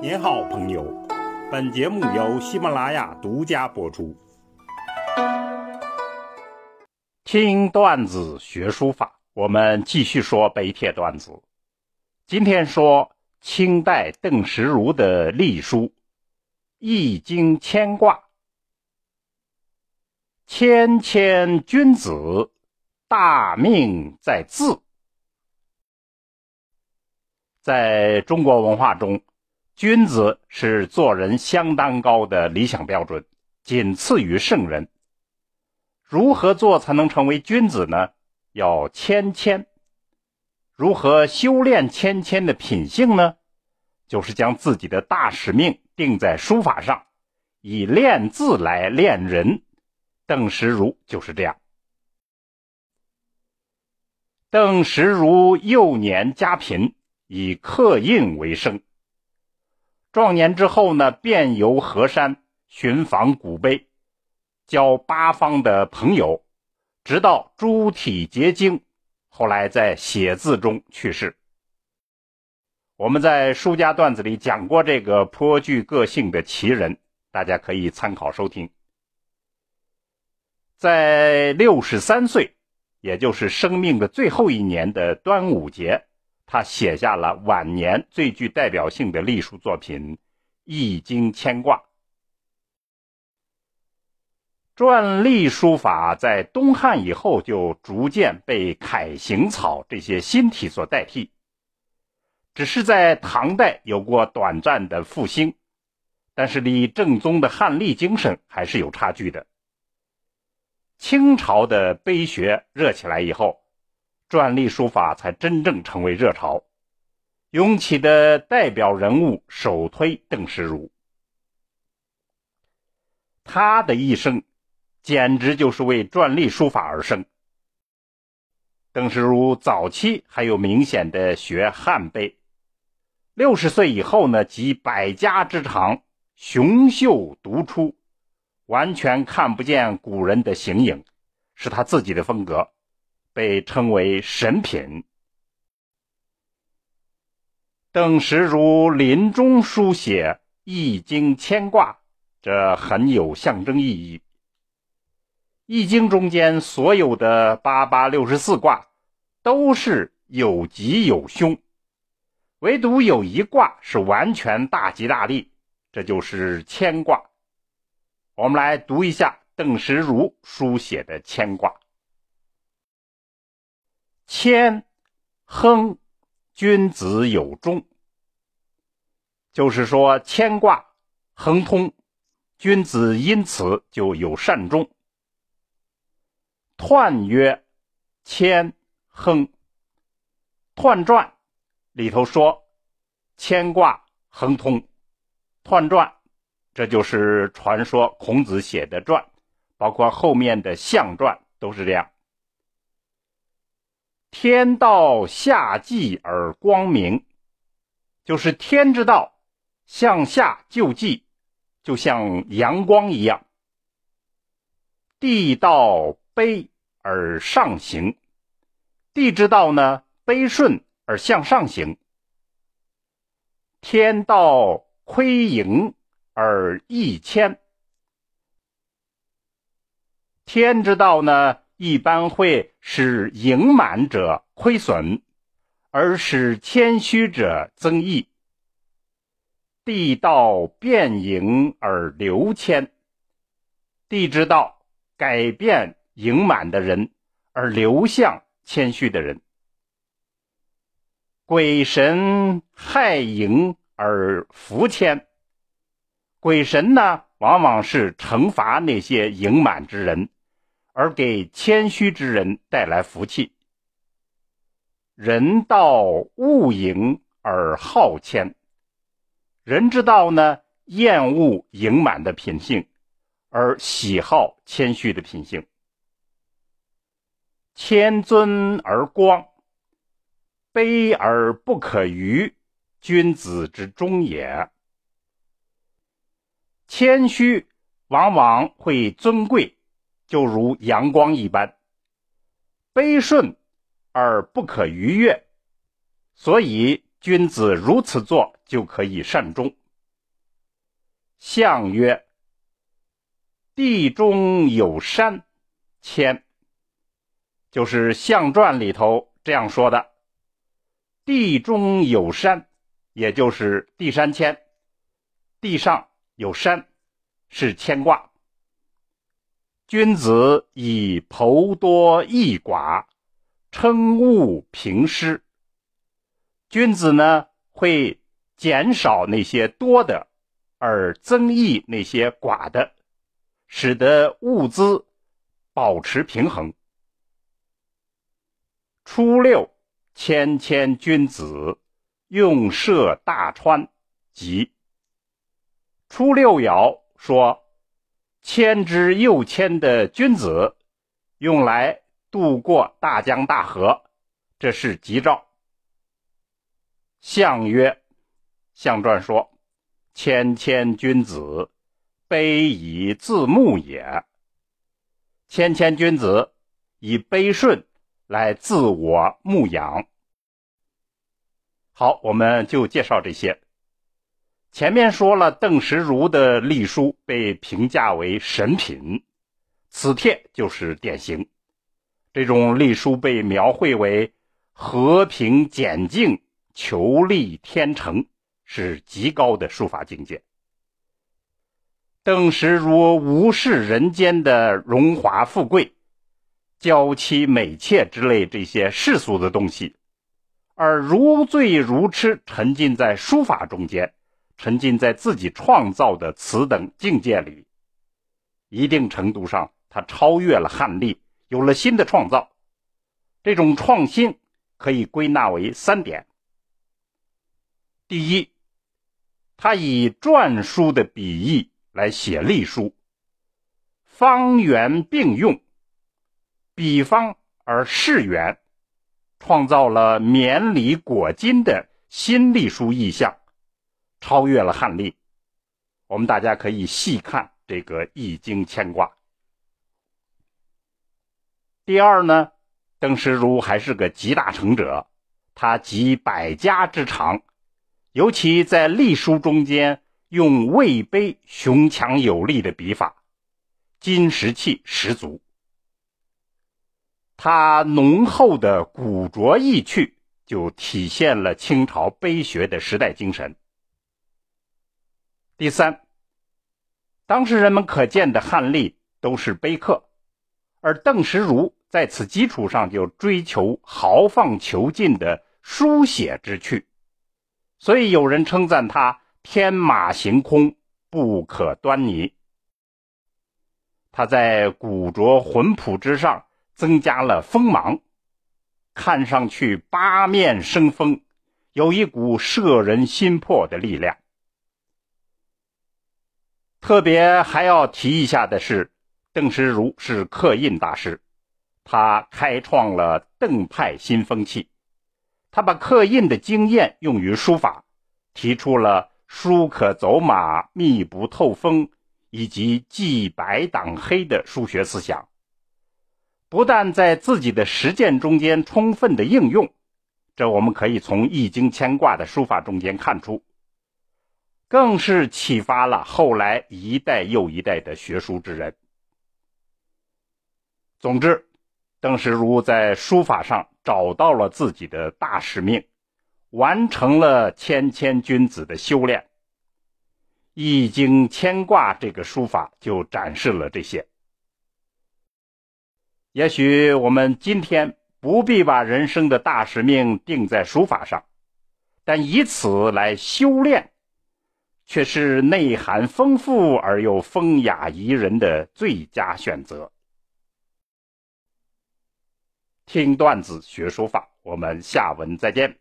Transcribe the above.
您好，朋友。本节目由喜马拉雅独家播出。听段子学书法，我们继续说北帖段子。今天说清代邓石如的隶书《易经牵挂》。谦谦君子，大命在字。在中国文化中，君子是做人相当高的理想标准，仅次于圣人。如何做才能成为君子呢？要谦谦。如何修炼谦谦的品性呢？就是将自己的大使命定在书法上，以练字来练人。邓石如就是这样。邓石如幼年家贫，以刻印为生。壮年之后呢，遍游河山，寻访古碑，交八方的朋友，直到诸体结晶，后来在写字中去世。我们在书家段子里讲过这个颇具个性的奇人，大家可以参考收听。在六十三岁，也就是生命的最后一年的端午节，他写下了晚年最具代表性的隶书作品《易经牵挂》。篆隶书法在东汉以后就逐渐被楷行草这些新体所代替，只是在唐代有过短暂的复兴，但是离正宗的汉隶精神还是有差距的。清朝的碑学热起来以后，篆隶书法才真正成为热潮。涌起的代表人物首推邓石如，他的一生简直就是为篆隶书法而生。邓石如早期还有明显的学汉碑，六十岁以后呢，集百家之长，雄秀独出。完全看不见古人的形影，是他自己的风格，被称为神品。邓石如临终书写《易经》牵挂，这很有象征意义。《易经》中间所有的八八六十四卦都是有吉有凶，唯独有一卦是完全大吉大利，这就是牵挂。我们来读一下邓石如书写的牵挂：谦，亨，君子有终。就是说牵挂亨通，君子因此就有善终。彖曰：谦，亨。彖传里头说牵挂亨通，彖传。这就是传说孔子写的传，包括后面的象传都是这样。天道下济而光明，就是天之道向下救济，就像阳光一样。地道卑而上行，地之道呢卑顺而向上行。天道亏盈。而益谦，天之道呢，一般会使盈满者亏损，而使谦虚者增益。地道变盈而流谦，地之道改变盈满的人，而流向谦虚的人。鬼神害盈而福谦。鬼神呢，往往是惩罚那些盈满之人，而给谦虚之人带来福气。人道恶盈而好谦，人之道呢，厌恶盈满的品性，而喜好谦虚的品性。谦尊而光，卑而不可逾，君子之中也。谦虚往往会尊贵，就如阳光一般；卑顺而不可逾越，所以君子如此做就可以善终，象曰：“地中有山，谦。”就是《象传》里头这样说的：“地中有山，也就是地山谦，地上有山，是牵挂。君子以剖多益寡，称物平施。君子呢，会减少那些多的。”而增益那些寡的，使得物资保持平衡。初六，谦谦君子，用涉大川，即初六爻说，谦之又谦的君子，用来渡过大江大河，这是吉兆。象曰，象传说。谦谦君子，卑以自牧也。谦谦君子以卑顺来自我牧养。好，我们就介绍这些。前面说了，邓石如的隶书被评价为神品，此帖就是典型。这种隶书被描绘为和平简静，求利天成。是极高的书法境界。邓石如无视人间的荣华富贵、娇妻美妾之类这些世俗的东西，而如醉如痴，沉浸在书法中间，沉浸在自己创造的此等境界里。一定程度上，他超越了汉隶，有了新的创造。这种创新可以归纳为三点：第一。他以篆书的笔意来写隶书，方圆并用，笔方而势圆，创造了绵里裹金的新隶书意象，超越了汉隶。我们大家可以细看这个《易经》牵挂。第二呢，邓石如还是个集大成者，他集百家之长。尤其在隶书中间，用魏碑雄强有力的笔法，金石气十足。他浓厚的古拙意趣，就体现了清朝碑学的时代精神。第三，当时人们可见的汉隶都是碑刻，而邓石如在此基础上就追求豪放遒劲的书写之趣。所以有人称赞他天马行空，不可端倪。他在古拙浑朴之上增加了锋芒，看上去八面生风，有一股摄人心魄的力量。特别还要提一下的是，邓石如是刻印大师，他开创了邓派新风气。他把刻印的经验用于书法，提出了“书可走马，密不透风”以及“记白挡黑”的书学思想。不但在自己的实践中间充分的应用，这我们可以从《易经》牵挂的书法中间看出，更是启发了后来一代又一代的学书之人。总之。邓石如在书法上找到了自己的大使命，完成了谦谦君子的修炼。《易经》牵挂这个书法就展示了这些。也许我们今天不必把人生的大使命定在书法上，但以此来修炼，却是内涵丰富而又风雅宜人的最佳选择。听段子学书法，我们下文再见。